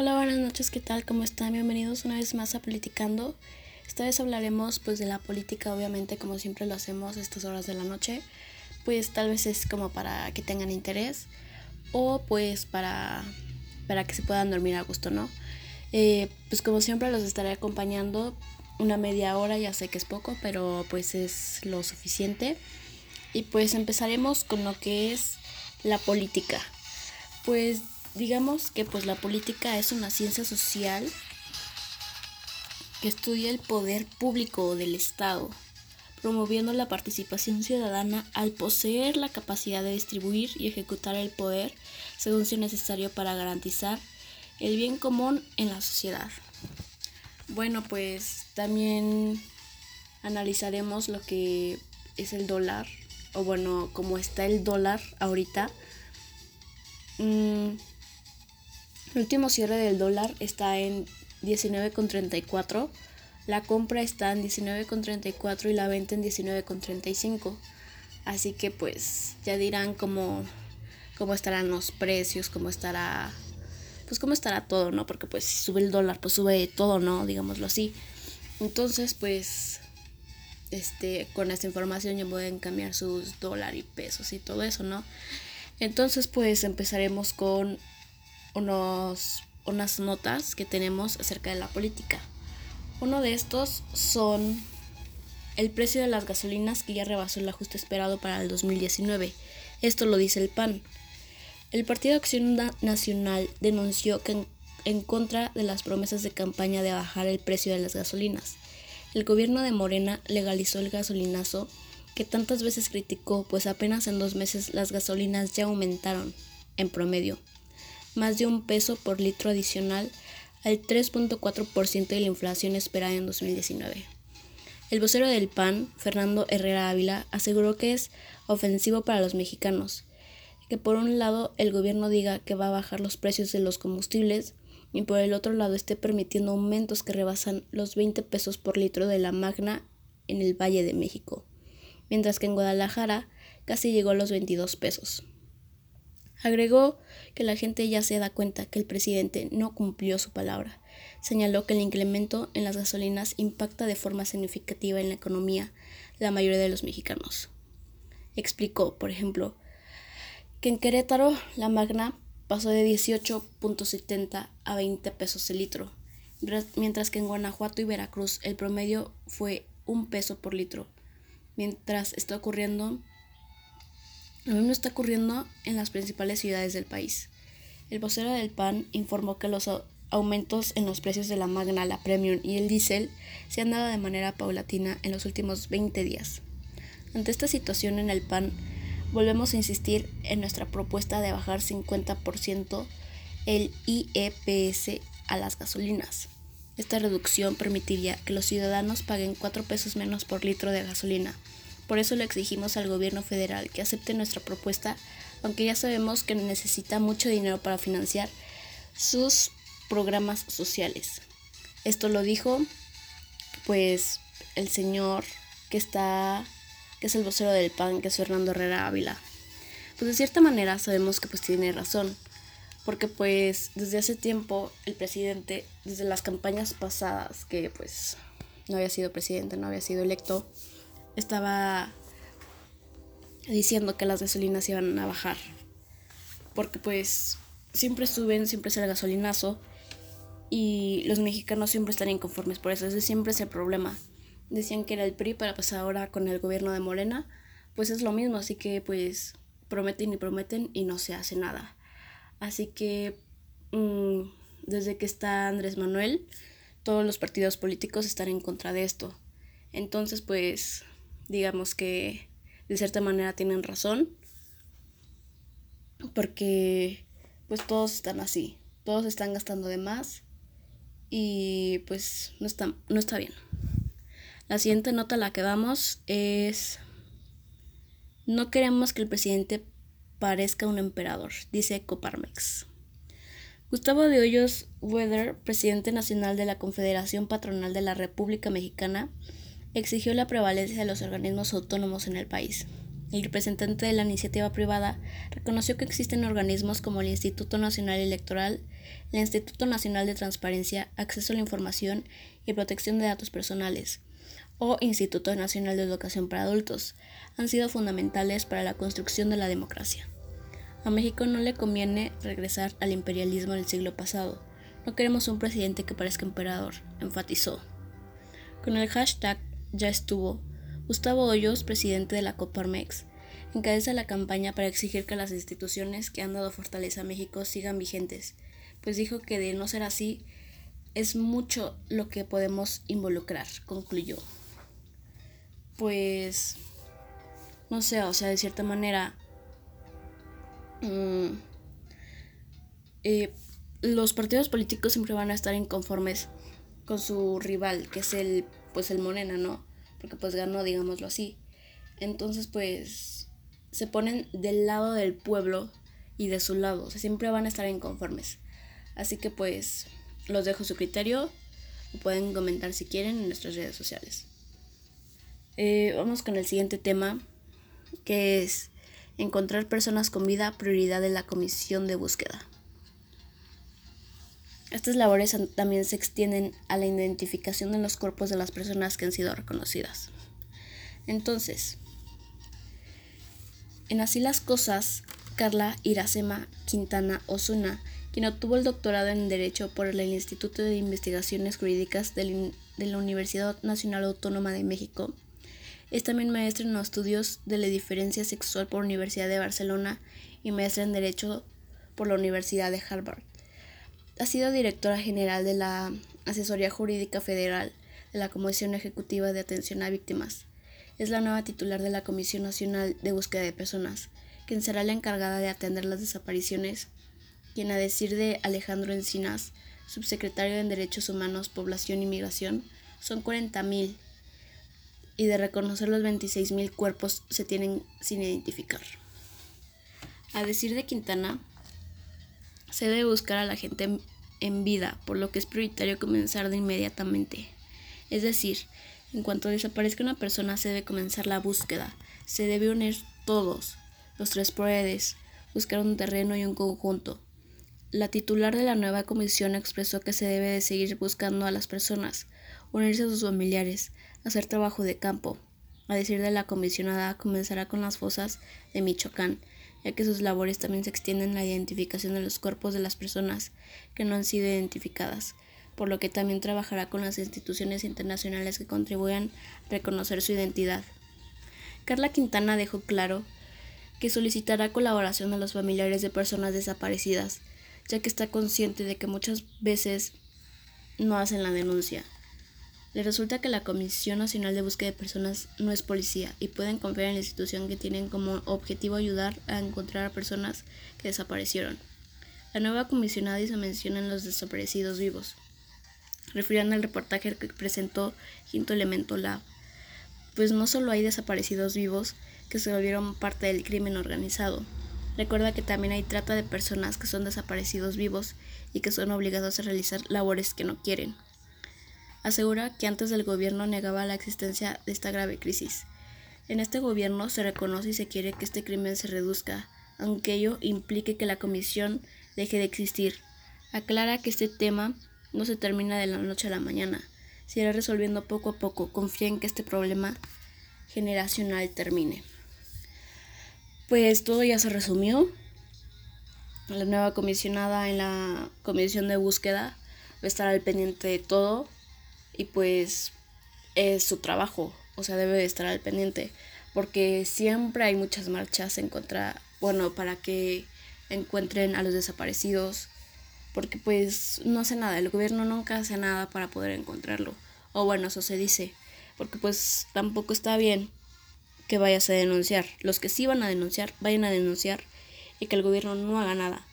Hola, buenas noches, ¿qué tal? ¿Cómo están? Bienvenidos una vez más a Politicando. Esta vez hablaremos pues de la política, obviamente como siempre lo hacemos a estas horas de la noche. Pues tal vez es como para que tengan interés o pues para, para que se puedan dormir a gusto, ¿no? Eh, pues como siempre los estaré acompañando una media hora, ya sé que es poco, pero pues es lo suficiente. Y pues empezaremos con lo que es la política. Pues digamos que pues la política es una ciencia social que estudia el poder público del Estado, promoviendo la participación ciudadana al poseer la capacidad de distribuir y ejecutar el poder según sea necesario para garantizar el bien común en la sociedad. Bueno, pues también analizaremos lo que es el dólar, o bueno, cómo está el dólar ahorita. Mm, el último cierre del dólar está en 19,34. La compra está en 19,34 y la venta en 19,35. Así que pues ya dirán cómo, cómo estarán los precios, cómo estará pues cómo estará todo, ¿no? Porque pues si sube el dólar, pues sube todo, ¿no? Digámoslo así. Entonces, pues este con esta información ya pueden cambiar sus dólares y pesos y todo eso, ¿no? Entonces, pues empezaremos con unos, unas notas que tenemos acerca de la política. Uno de estos son el precio de las gasolinas que ya rebasó el ajuste esperado para el 2019. Esto lo dice el PAN. El Partido Acción Nacional denunció que en, en contra de las promesas de campaña de bajar el precio de las gasolinas. El gobierno de Morena legalizó el gasolinazo que tantas veces criticó, pues apenas en dos meses las gasolinas ya aumentaron, en promedio, más de un peso por litro adicional al 3.4% de la inflación esperada en 2019. El vocero del PAN, Fernando Herrera Ávila, aseguró que es ofensivo para los mexicanos, que por un lado el gobierno diga que va a bajar los precios de los combustibles y por el otro lado esté permitiendo aumentos que rebasan los 20 pesos por litro de la magna en el Valle de México, mientras que en Guadalajara casi llegó a los 22 pesos. Agregó que la gente ya se da cuenta que el presidente no cumplió su palabra. Señaló que el incremento en las gasolinas impacta de forma significativa en la economía la mayoría de los mexicanos. Explicó, por ejemplo, que en Querétaro la magna pasó de 18.70 a 20 pesos el litro, mientras que en Guanajuato y Veracruz el promedio fue un peso por litro. Mientras está ocurriendo lo mismo está ocurriendo en las principales ciudades del país. El vocero del PAN informó que los aumentos en los precios de la Magna, la Premium y el diésel se han dado de manera paulatina en los últimos 20 días. Ante esta situación en el PAN, volvemos a insistir en nuestra propuesta de bajar 50% el IEPS a las gasolinas. Esta reducción permitiría que los ciudadanos paguen 4 pesos menos por litro de gasolina por eso le exigimos al gobierno federal que acepte nuestra propuesta, aunque ya sabemos que necesita mucho dinero para financiar sus programas sociales. Esto lo dijo pues el señor que está que es el vocero del PAN, que es Fernando Herrera Ávila. Pues de cierta manera sabemos que pues tiene razón, porque pues desde hace tiempo el presidente, desde las campañas pasadas, que pues no había sido presidente, no había sido electo, estaba diciendo que las gasolinas iban a bajar. Porque pues siempre suben, siempre es el gasolinazo. Y los mexicanos siempre están inconformes por eso. Ese siempre es el problema. Decían que era el PRI, para pasar ahora con el gobierno de Morena, pues es lo mismo. Así que pues prometen y prometen y no se hace nada. Así que mm, desde que está Andrés Manuel, todos los partidos políticos están en contra de esto. Entonces pues digamos que de cierta manera tienen razón, porque pues todos están así, todos están gastando de más y pues no está, no está bien. La siguiente nota a la que vamos es, no queremos que el presidente parezca un emperador, dice Coparmex. Gustavo de Hoyos Weather, presidente nacional de la Confederación Patronal de la República Mexicana, exigió la prevalencia de los organismos autónomos en el país. el representante de la iniciativa privada reconoció que existen organismos como el Instituto Nacional Electoral, el Instituto Nacional de Transparencia, Acceso a la Información y Protección de Datos Personales, o Instituto Nacional de Educación para Adultos, han sido fundamentales para la construcción de la democracia. A México no le conviene regresar al imperialismo del siglo pasado. No queremos un presidente que parezca emperador, enfatizó. Con el hashtag ya estuvo, Gustavo Hoyos, presidente de la Coparmex, encabeza la campaña para exigir que las instituciones que han dado fortaleza a México sigan vigentes, pues dijo que de no ser así, es mucho lo que podemos involucrar, concluyó. Pues, no sé, o sea, de cierta manera, mm, eh, los partidos políticos siempre van a estar inconformes con su rival, que es el, pues el Morena, ¿no? porque pues ganó, digámoslo así. Entonces pues se ponen del lado del pueblo y de su lado, o sea, siempre van a estar inconformes. Así que pues los dejo su criterio, pueden comentar si quieren en nuestras redes sociales. Eh, vamos con el siguiente tema, que es encontrar personas con vida, prioridad de la comisión de búsqueda. Estas labores también se extienden a la identificación de los cuerpos de las personas que han sido reconocidas. Entonces, en Así las Cosas, Carla Iracema Quintana Osuna, quien obtuvo el doctorado en Derecho por el Instituto de Investigaciones Jurídicas de la Universidad Nacional Autónoma de México, es también maestra en los estudios de la diferencia sexual por la Universidad de Barcelona y maestra en Derecho por la Universidad de Harvard. Ha sido directora general de la Asesoría Jurídica Federal de la Comisión Ejecutiva de Atención a Víctimas. Es la nueva titular de la Comisión Nacional de Búsqueda de Personas, quien será la encargada de atender las desapariciones, quien a decir de Alejandro Encinas, subsecretario en Derechos Humanos, Población y Migración, son 40.000 y de reconocer los 26.000 cuerpos se tienen sin identificar. A decir de Quintana, se debe buscar a la gente en vida, por lo que es prioritario comenzar de inmediatamente. Es decir, en cuanto desaparezca una persona se debe comenzar la búsqueda. Se debe unir todos, los tres poderes, buscar un terreno y un conjunto. La titular de la nueva comisión expresó que se debe de seguir buscando a las personas, unirse a sus familiares, hacer trabajo de campo. A decir de la comisionada, comenzará con las fosas de Michoacán, ya que sus labores también se extienden en la identificación de los cuerpos de las personas que no han sido identificadas, por lo que también trabajará con las instituciones internacionales que contribuyan a reconocer su identidad. Carla Quintana dejó claro que solicitará colaboración a los familiares de personas desaparecidas, ya que está consciente de que muchas veces no hacen la denuncia. Le resulta que la Comisión Nacional de Búsqueda de Personas no es policía y pueden confiar en la institución que tienen como objetivo ayudar a encontrar a personas que desaparecieron. La nueva comisionada hizo mención en los desaparecidos vivos, refiriendo al reportaje que presentó Quinto Elemento Lab. Pues no solo hay desaparecidos vivos que se volvieron parte del crimen organizado. Recuerda que también hay trata de personas que son desaparecidos vivos y que son obligados a realizar labores que no quieren asegura que antes del gobierno negaba la existencia de esta grave crisis. En este gobierno se reconoce y se quiere que este crimen se reduzca, aunque ello implique que la comisión deje de existir. Aclara que este tema no se termina de la noche a la mañana, se irá resolviendo poco a poco. Confía en que este problema generacional termine. Pues todo ya se resumió. La nueva comisionada en la comisión de búsqueda va al pendiente de todo y pues es su trabajo, o sea, debe de estar al pendiente, porque siempre hay muchas marchas en contra, bueno, para que encuentren a los desaparecidos, porque pues no hace nada, el gobierno nunca hace nada para poder encontrarlo, o bueno, eso se dice, porque pues tampoco está bien que vayas a denunciar, los que sí van a denunciar, vayan a denunciar y que el gobierno no haga nada.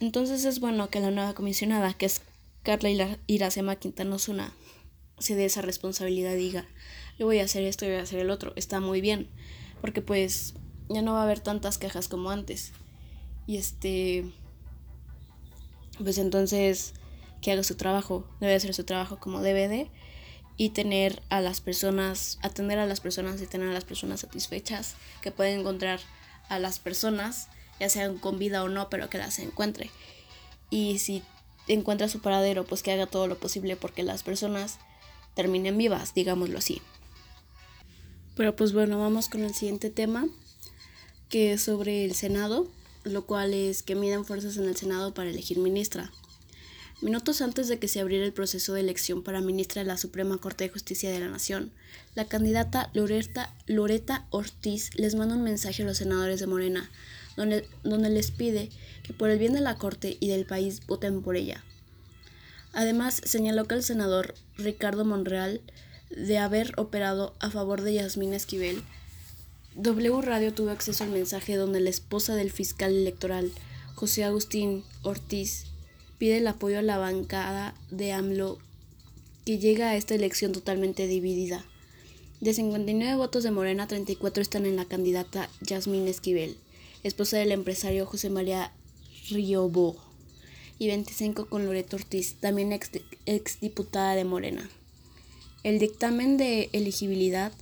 Entonces es bueno que la nueva comisionada, que es Carla Iracema Quintana Osuna se dé esa responsabilidad y diga, yo voy a hacer esto y voy a hacer el otro. Está muy bien, porque pues ya no va a haber tantas quejas como antes. Y este, pues entonces que haga su trabajo, debe hacer su trabajo como debe de. y tener a las personas, atender a las personas y tener a las personas satisfechas, que pueden encontrar a las personas, ya sean con vida o no, pero que las encuentre. Y si encuentra su paradero, pues que haga todo lo posible porque las personas terminen vivas, digámoslo así. Pero pues bueno, vamos con el siguiente tema, que es sobre el Senado, lo cual es que miden fuerzas en el Senado para elegir ministra. Minutos antes de que se abriera el proceso de elección para ministra de la Suprema Corte de Justicia de la Nación, la candidata Loreta, Loreta Ortiz les manda un mensaje a los senadores de Morena, donde, donde les pide que por el bien de la Corte y del país voten por ella. Además, señaló que el senador Ricardo Monreal, de haber operado a favor de Yasmín Esquivel, W Radio tuvo acceso al mensaje donde la esposa del fiscal electoral, José Agustín Ortiz, pide el apoyo a la bancada de AMLO que llega a esta elección totalmente dividida. De 59 votos de Morena, 34 están en la candidata Yasmín Esquivel, esposa del empresario José María Riobó, y 25 con Loreto Ortiz, también ex, exdiputada de Morena. El dictamen de elegibilidad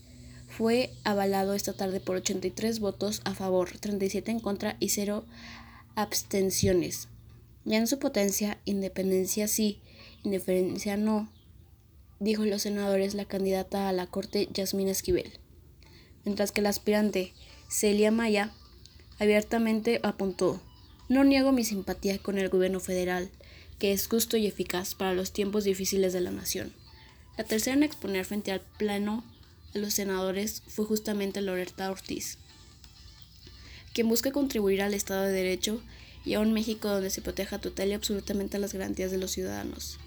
fue avalado esta tarde por 83 votos a favor, 37 en contra y 0 abstenciones. Ya en su potencia, independencia sí, indiferencia no, dijo los senadores la candidata a la Corte Yasmín Esquivel. Mientras que el aspirante Celia Maya abiertamente apuntó, no niego mi simpatía con el gobierno federal, que es justo y eficaz para los tiempos difíciles de la nación. La tercera en exponer frente al plano de los senadores fue justamente Loretta Ortiz, quien busca contribuir al Estado de Derecho y a un México donde se proteja total y absolutamente las garantías de los ciudadanos.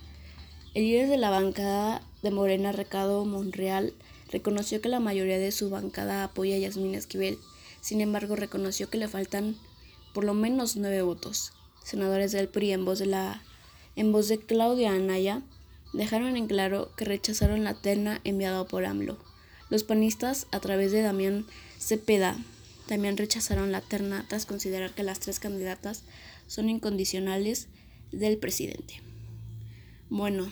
El líder de la bancada de Morena, Recado Monreal, reconoció que la mayoría de su bancada apoya a Yasmín Esquivel, sin embargo reconoció que le faltan por lo menos nueve votos. Senadores del PRI en voz de, en voz de Claudia Anaya dejaron en claro que rechazaron la terna enviada por AMLO. Los panistas, a través de Damián Cepeda, también rechazaron la terna tras considerar que las tres candidatas son incondicionales del presidente. Bueno,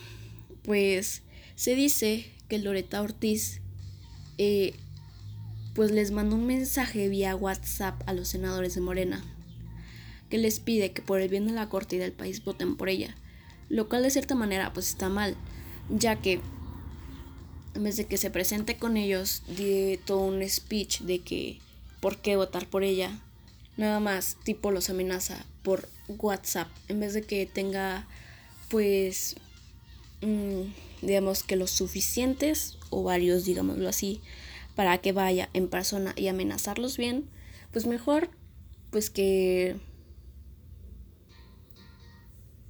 pues se dice que Loreta Ortiz eh, pues les mandó un mensaje vía WhatsApp a los senadores de Morena que les pide que por el bien de la corte y del país voten por ella, lo cual de cierta manera pues está mal, ya que en vez de que se presente con ellos, de todo un speech de que por qué votar por ella. Nada más, tipo los amenaza por WhatsApp, en vez de que tenga, pues, mm, digamos que los suficientes, o varios, digámoslo así, para que vaya en persona y amenazarlos bien, pues mejor, pues que,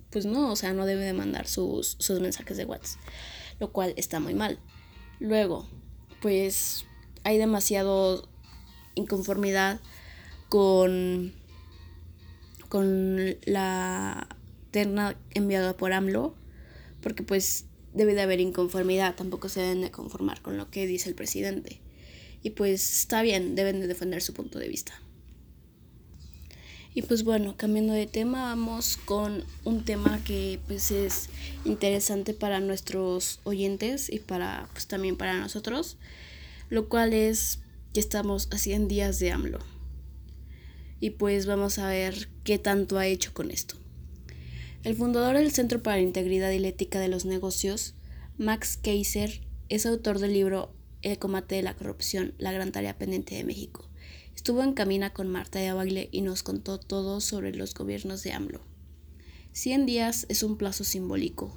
pues no, o sea, no debe de mandar sus, sus mensajes de WhatsApp, lo cual está muy mal. Luego, pues hay demasiado inconformidad con, con la terna enviada por AMLO, porque pues debe de haber inconformidad, tampoco se deben de conformar con lo que dice el presidente. Y pues está bien, deben de defender su punto de vista. Y pues bueno, cambiando de tema, vamos con un tema que pues es interesante para nuestros oyentes y para pues también para nosotros, lo cual es estamos a 100 días de AMLO. Y pues vamos a ver qué tanto ha hecho con esto. El fundador del Centro para la Integridad y la Ética de los Negocios, Max Kaiser, es autor del libro El combate de la corrupción, la gran tarea pendiente de México. Estuvo en camina con Marta de Abagle y nos contó todo sobre los gobiernos de AMLO. 100 días es un plazo simbólico.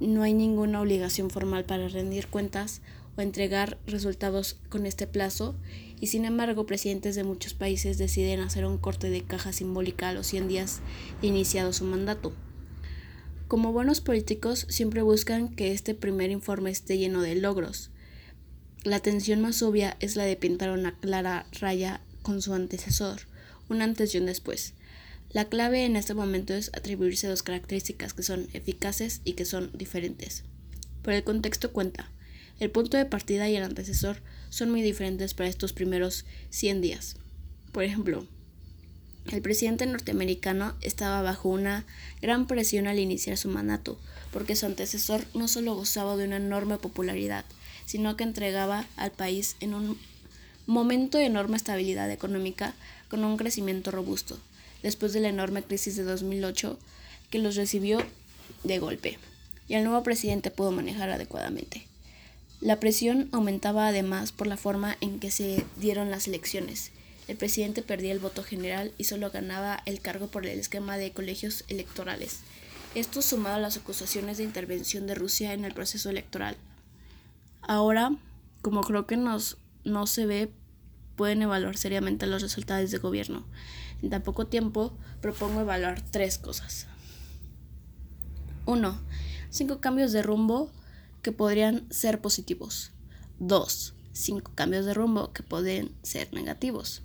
No hay ninguna obligación formal para rendir cuentas o entregar resultados con este plazo y sin embargo presidentes de muchos países deciden hacer un corte de caja simbólica a los 100 días de iniciado su mandato. Como buenos políticos siempre buscan que este primer informe esté lleno de logros. La tensión más obvia es la de pintar una clara raya con su antecesor, un antes y un después. La clave en este momento es atribuirse dos características que son eficaces y que son diferentes. Pero el contexto cuenta. El punto de partida y el antecesor son muy diferentes para estos primeros 100 días. Por ejemplo, El presidente norteamericano estaba bajo una gran presión al iniciar su mandato, porque su antecesor no solo gozaba de una enorme popularidad, sino que entregaba al país en un momento de enorme estabilidad económica con un crecimiento robusto, después de la enorme crisis de 2008 que los recibió de golpe, y el nuevo presidente pudo manejar adecuadamente. La presión aumentaba además por la forma en que se dieron las elecciones, el presidente perdía el voto general y solo ganaba el cargo por el esquema de colegios electorales. Esto sumado a las acusaciones de intervención de Rusia en el proceso electoral. Ahora, como creo que nos, no se ve, pueden evaluar seriamente los resultados de gobierno. En tan poco tiempo, propongo evaluar tres cosas. 1. Cinco cambios de rumbo que podrían ser positivos. 2. Cinco cambios de rumbo que pueden ser negativos.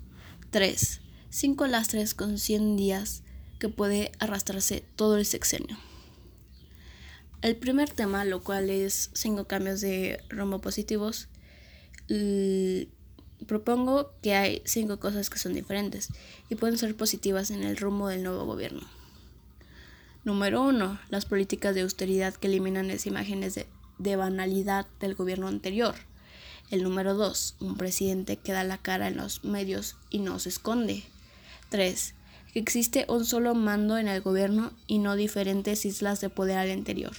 3. 5 lastres con 100 días que puede arrastrarse todo el sexenio. El primer tema, lo cual es 5 cambios de rumbo positivos, propongo que hay 5 cosas que son diferentes y pueden ser positivas en el rumbo del nuevo gobierno. Número 1. Las políticas de austeridad que eliminan las imágenes de, de banalidad del gobierno anterior. El número 2. Un presidente que da la cara en los medios y no se esconde. 3. Que existe un solo mando en el gobierno y no diferentes islas de poder al interior.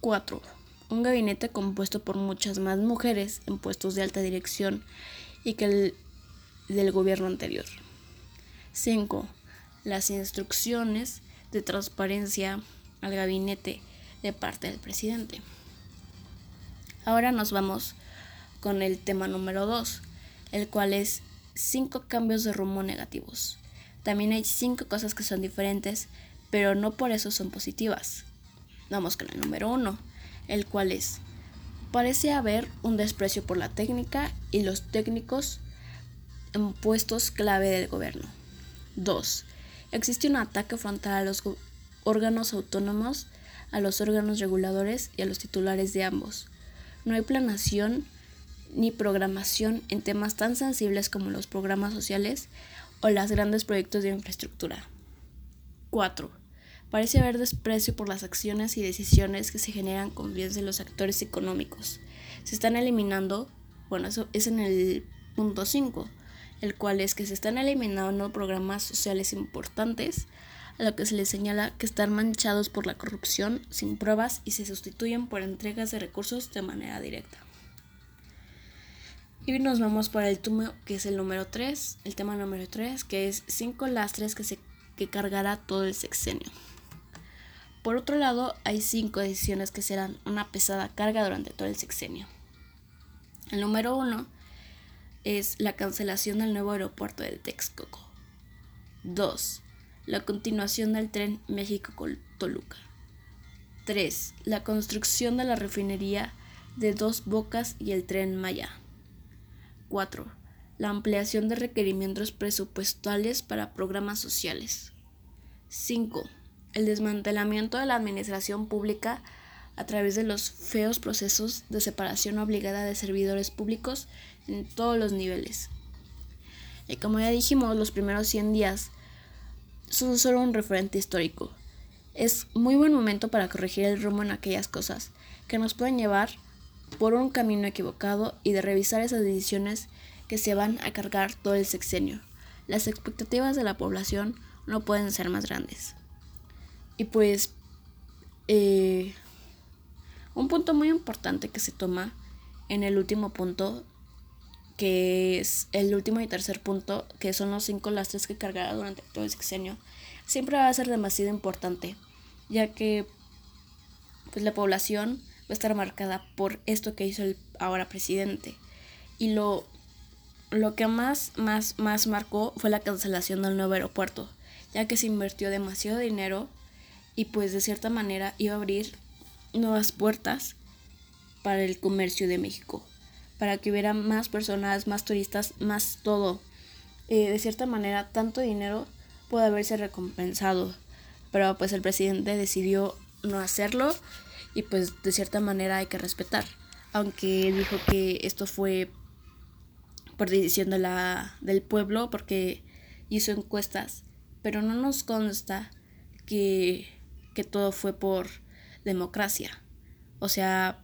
4. Un gabinete compuesto por muchas más mujeres en puestos de alta dirección y que el del gobierno anterior. 5. Las instrucciones de transparencia al gabinete de parte del presidente. Ahora nos vamos con el tema número 2, el cual es 5 cambios de rumbo negativos. También hay 5 cosas que son diferentes, pero no por eso son positivas. Vamos con el número 1, el cual es, parece haber un desprecio por la técnica y los técnicos en puestos clave del gobierno. 2. Existe un ataque frontal a los órganos autónomos, a los órganos reguladores y a los titulares de ambos no hay planación ni programación en temas tan sensibles como los programas sociales o los grandes proyectos de infraestructura. 4. Parece haber desprecio por las acciones y decisiones que se generan con bienes de los actores económicos. Se están eliminando, bueno, eso es en el punto 5, el cual es que se están eliminando programas sociales importantes a lo que se les señala que están manchados por la corrupción sin pruebas y se sustituyen por entregas de recursos de manera directa. Y nos vamos para el túmulo que es el número 3, el tema número 3, que es 5 lastres que, se, que cargará todo el sexenio. Por otro lado, hay 5 decisiones que serán una pesada carga durante todo el sexenio. El número 1 es la cancelación del nuevo aeropuerto del Texcoco. 2 la continuación del tren México-Toluca. 3. La construcción de la refinería de Dos Bocas y el tren Maya. 4. La ampliación de requerimientos presupuestales para programas sociales. 5. El desmantelamiento de la administración pública a través de los feos procesos de separación obligada de servidores públicos en todos los niveles. Y como ya dijimos, los primeros 100 días son solo un referente histórico. Es muy buen momento para corregir el rumbo en aquellas cosas que nos pueden llevar por un camino equivocado y de revisar esas decisiones que se van a cargar todo el sexenio. Las expectativas de la población no pueden ser más grandes. Y pues, eh, un punto muy importante que se toma en el último punto que es el último y tercer punto, que son los cinco lastres que cargará durante todo el sexenio, siempre va a ser demasiado importante, ya que pues la población va a estar marcada por esto que hizo el ahora presidente. Y lo, lo que más, más, más marcó fue la cancelación del nuevo aeropuerto, ya que se invirtió demasiado dinero y pues de cierta manera iba a abrir nuevas puertas para el comercio de México para que hubiera más personas, más turistas, más todo. Eh, de cierta manera, tanto dinero puede haberse recompensado, pero pues el presidente decidió no hacerlo y pues de cierta manera hay que respetar, aunque dijo que esto fue por decisión de la, del pueblo, porque hizo encuestas, pero no nos consta que, que todo fue por democracia. O sea,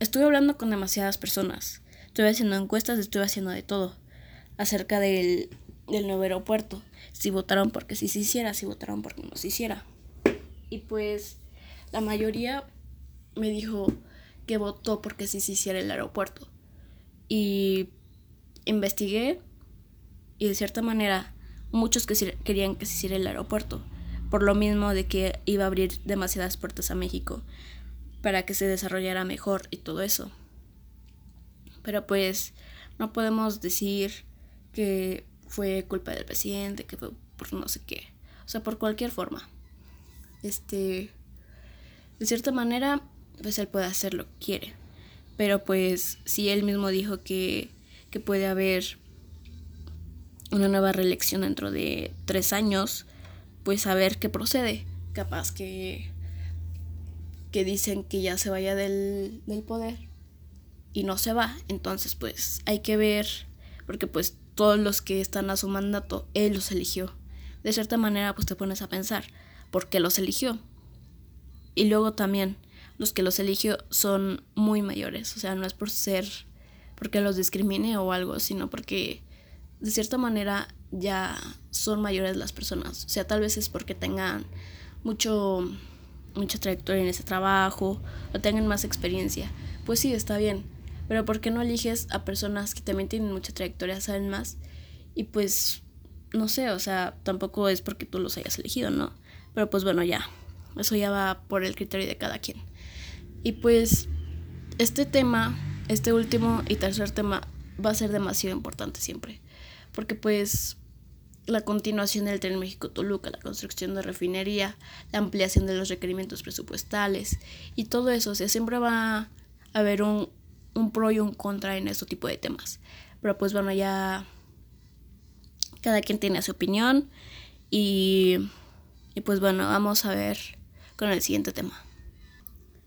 estuve hablando con demasiadas personas, estuve haciendo encuestas, estuve haciendo de todo acerca del, del nuevo aeropuerto. Si votaron porque sí se hiciera, si votaron porque no se hiciera. Y pues la mayoría me dijo que votó porque sí se hiciera el aeropuerto. Y investigué y de cierta manera muchos que querían que se hiciera el aeropuerto. Por lo mismo de que iba a abrir demasiadas puertas a México para que se desarrollara mejor y todo eso. Pero pues no podemos decir que fue culpa del presidente, que fue por no sé qué. O sea, por cualquier forma. Este, de cierta manera, pues él puede hacer lo que quiere. Pero pues si él mismo dijo que, que puede haber una nueva reelección dentro de tres años, pues a ver qué procede. Capaz que, que dicen que ya se vaya del, del poder y no se va. Entonces pues hay que ver, porque pues todos los que están a su mandato, él los eligió. De cierta manera, pues te pones a pensar, ¿por qué los eligió? Y luego también, los que los eligió son muy mayores, o sea, no es por ser, porque los discrimine o algo, sino porque de cierta manera ya son mayores las personas. O sea, tal vez es porque tengan mucho mucha trayectoria en ese trabajo o tengan más experiencia. Pues sí, está bien, pero ¿por qué no eliges a personas que también tienen mucha trayectoria, saben más? Y pues, no sé, o sea, tampoco es porque tú los hayas elegido, ¿no? Pero pues bueno, ya, eso ya va por el criterio de cada quien. Y pues, este tema, este último y tercer tema va a ser demasiado importante siempre. Porque pues la continuación del tren México-Toluca, la construcción de refinería, la ampliación de los requerimientos presupuestales y todo eso, o sea, siempre va a haber un, un pro y un contra en este tipo de temas. Pero pues bueno, ya cada quien tiene su opinión y, y pues bueno, vamos a ver con el siguiente tema.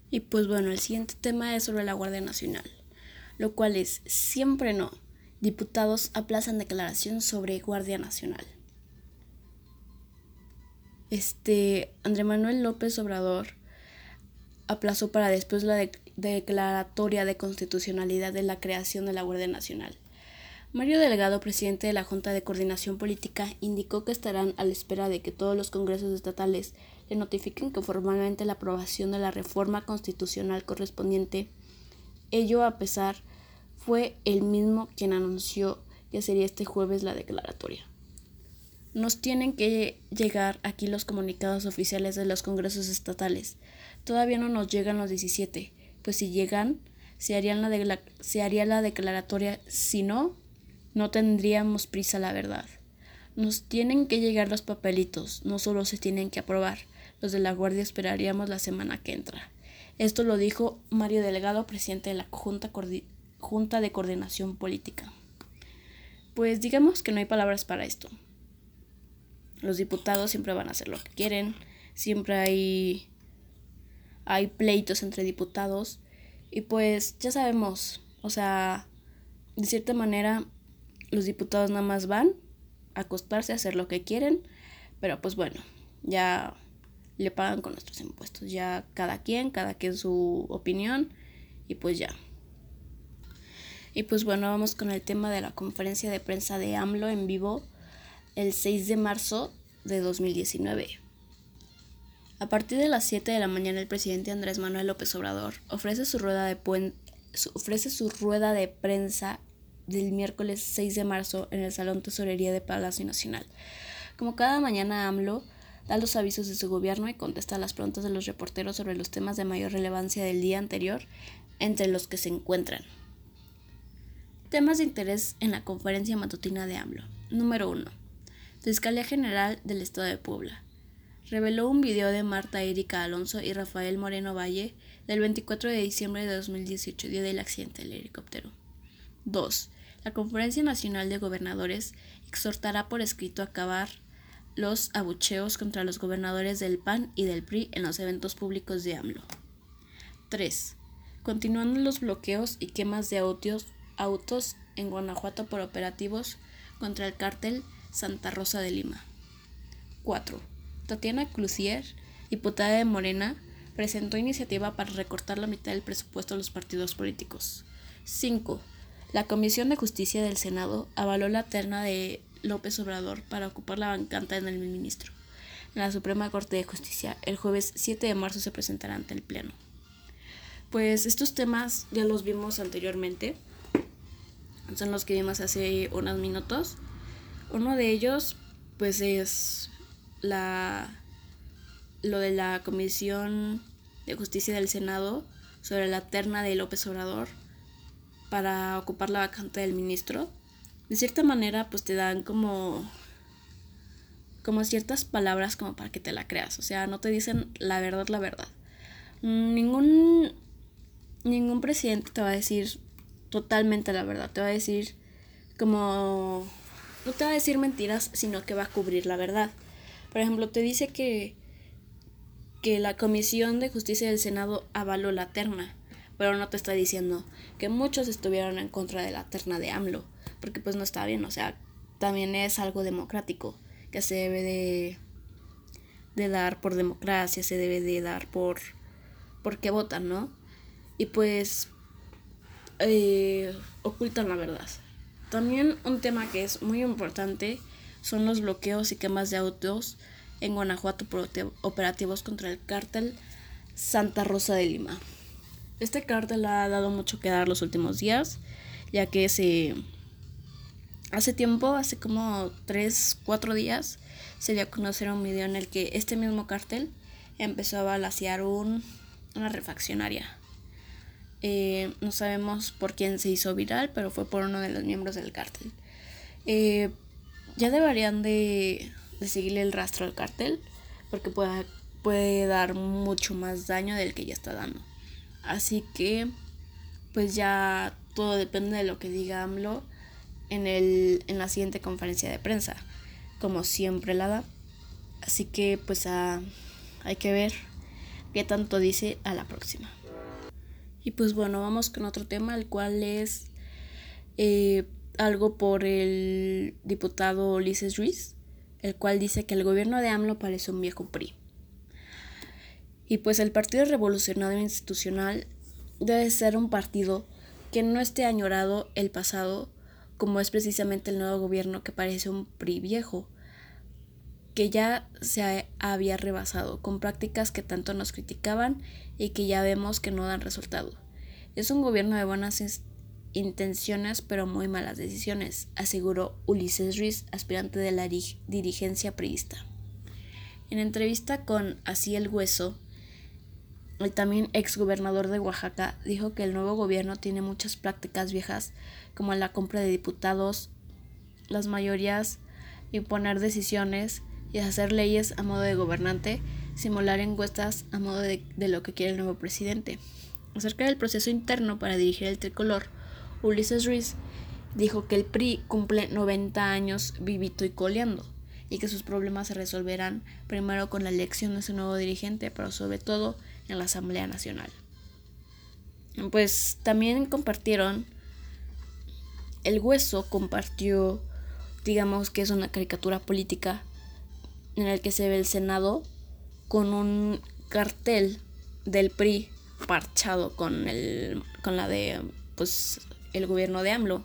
Y pues bueno, el siguiente tema es sobre la Guardia Nacional, lo cual es siempre no. Diputados aplazan declaración sobre Guardia Nacional. Este, André Manuel López Obrador aplazó para después la, de, declaratoria de constitucionalidad de la creación de la Guardia Nacional. Mario Delgado, presidente de la Junta de Coordinación Política, indicó que estarán a la espera de que todos los congresos estatales le notifiquen que formalmente la aprobación de la reforma constitucional correspondiente. Ello a pesar fue el mismo quien anunció que sería este jueves la declaratoria. Nos tienen que llegar aquí los comunicados oficiales de los congresos estatales. Todavía no nos llegan los 17 pues si llegan, se, la se haría la declaratoria, si no, no tendríamos prisa, la verdad. Nos tienen que llegar los papelitos, no solo se tienen que aprobar. Los de la Guardia esperaríamos la semana que entra. Esto lo dijo Mario Delgado, presidente de la Junta, Junta de Coordinación Política. Pues digamos que no hay palabras para esto. Los diputados siempre van a hacer lo que quieren, siempre hay hay pleitos entre diputados y pues ya sabemos, o sea, de cierta manera los diputados nada más van a acostarse a hacer lo que quieren, pero pues bueno, ya le pagan con nuestros impuestos, ya cada quien, cada quien su opinión y pues ya. Y pues bueno, vamos con el tema de la conferencia de prensa de AMLO en vivo el 6 de marzo de 2019. A partir de las 7 de la mañana el presidente Andrés Manuel López Obrador ofrece su rueda de, prensa del miércoles 6 de marzo en el Salón Tesorería de Palacio Nacional. Como cada mañana AMLO da los avisos de su gobierno y contesta las preguntas de los reporteros sobre los temas de mayor relevancia del día anterior, entre los que se encuentran. Temas de interés en la conferencia matutina de AMLO. Número 1. Fiscalía General del Estado de Puebla reveló un video de Marta Erika Alonso y Rafael Moreno Valle del 24 de diciembre de 2018, día del accidente del helicóptero. 2. La Conferencia Nacional de Gobernadores exhortará por escrito a acabar los abucheos contra los gobernadores del PAN y del PRI en los eventos públicos de AMLO. 3. Continuando los bloqueos y quemas de autos, autos en Guanajuato por operativos contra el cártel Santa Rosa de Lima. 4. Tatiana Clusier, diputada de Morena, presentó iniciativa para recortar la mitad del presupuesto de los partidos políticos. 5. La Comisión de Justicia del Senado avaló la terna de López Obrador para ocupar la bancanta en el ministro. En la Suprema Corte de Justicia, el jueves 7 de marzo se presentará ante el Pleno. Pues estos temas ya los vimos anteriormente, son los que vimos hace unos minutos. Uno de ellos, pues es la lo de la Comisión de Justicia del Senado sobre la terna de López Obrador para ocupar la vacante del ministro. De cierta manera, pues te dan como como ciertas palabras como para que te la creas, o sea, no te dicen la verdad, la verdad. Ningún ningún presidente te va a decir totalmente la verdad, te va a decir como no te va a decir mentiras, sino que va a cubrir la verdad. Por ejemplo, te dice que que la Comisión de Justicia del Senado avaló la terna, pero no te está diciendo que muchos estuvieron en contra de la terna de AMLO, porque pues no está bien, o sea, también es algo democrático, que se debe de, de dar por democracia, se debe de dar por porque votan, ¿no? Y pues eh, ocultan la verdad. También un tema que es muy importante son los bloqueos y quemas de autos en Guanajuato por operativos contra el cártel Santa Rosa de Lima. Este cártel ha dado mucho que dar los últimos días, ya que se hace tiempo, hace como 3, 4 días, se dio a conocer un video en el que este mismo cártel empezó a balasear un, una refaccionaria. Eh, no sabemos por quién se hizo viral, pero fue por uno de los miembros del cártel. Eh, ya deberían de seguirle el rastro al cartel, porque puede, puede dar mucho más daño del que ya está dando. Así que, pues ya todo depende de lo que diga AMLO en, el, en la siguiente conferencia de prensa, como siempre la da. Así que, pues hay que ver qué tanto dice a la próxima. Y pues bueno, vamos con otro tema, el cual es eh, algo por el diputado Ulises Ruiz el cual dice que el gobierno de AMLO parece un viejo PRI. Y pues el Partido Revolucionario Institucional debe ser un partido que no esté añorado el pasado, como es precisamente el nuevo gobierno que parece un PRI viejo, que ya se había rebasado con prácticas que tanto nos criticaban y que ya vemos que no dan resultado. Es un gobierno de buenas intenciones pero muy malas decisiones, aseguró Ulises Ruiz, aspirante de la dirigencia priista. En entrevista con Así el Hueso, el también exgobernador de Oaxaca dijo que el nuevo gobierno tiene muchas prácticas viejas, como la compra de diputados, las mayorías, imponer decisiones y hacer leyes a modo de gobernante, simular encuestas a modo de, de lo que quiere el nuevo presidente. Acerca del proceso interno para dirigir el tricolor, Ulises Ruiz dijo que el PRI cumple 90 años vivito y coleando y que sus problemas se resolverán primero con la elección de su nuevo dirigente, pero sobre todo en la Asamblea Nacional. Pues también compartieron, el hueso compartió, digamos que es una caricatura política en el que se ve el Senado con un cartel del PRI parchado con, el, con la de pues el gobierno de AMLO.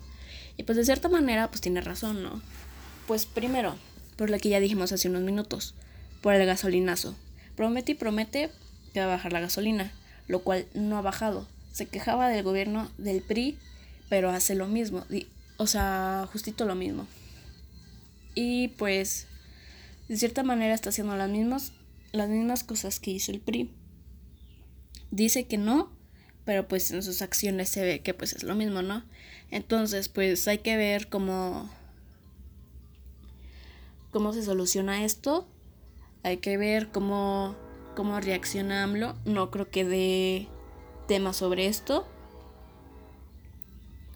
Y pues de cierta manera, pues tiene razón, ¿no? Pues primero, por lo que ya dijimos hace unos minutos, por el gasolinazo. Promete y promete que va a bajar la gasolina, lo cual no ha bajado. Se quejaba del gobierno del PRI, pero hace lo mismo, o sea, justito lo mismo. Y pues, de cierta manera está haciendo las mismas, las mismas cosas que hizo el PRI. Dice que no, pero pues en sus acciones se ve que pues es lo mismo, ¿no? Entonces, pues hay que ver cómo cómo se soluciona esto. Hay que ver cómo cómo reacciona AMLO. No creo que dé temas sobre esto.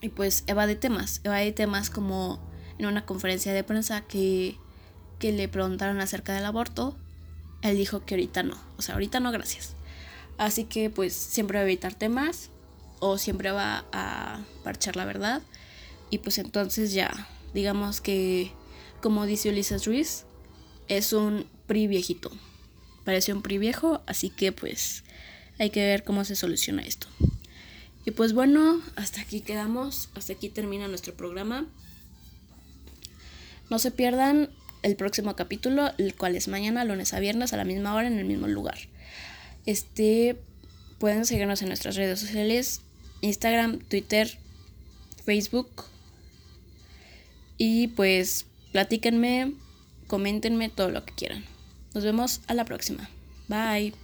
Y pues evade temas, evade temas como en una conferencia de prensa que, que le preguntaron acerca del aborto. Él dijo que ahorita no, o sea, ahorita no, gracias. Así que pues siempre va a evitar temas o siempre va a parchar la verdad. Y pues entonces ya, digamos que como dice Ulises Ruiz, es un PRI viejito. Parece un PRI viejo, así que pues hay que ver cómo se soluciona esto. Y pues bueno, hasta aquí quedamos, hasta aquí termina nuestro programa. No se pierdan el próximo capítulo, el cual es mañana, lunes a viernes, a la misma hora, en el mismo lugar. Este, pueden seguirnos en nuestras redes sociales, Instagram, Twitter, Facebook. Y pues platíquenme, coméntenme todo lo que quieran. Nos vemos a la próxima. Bye.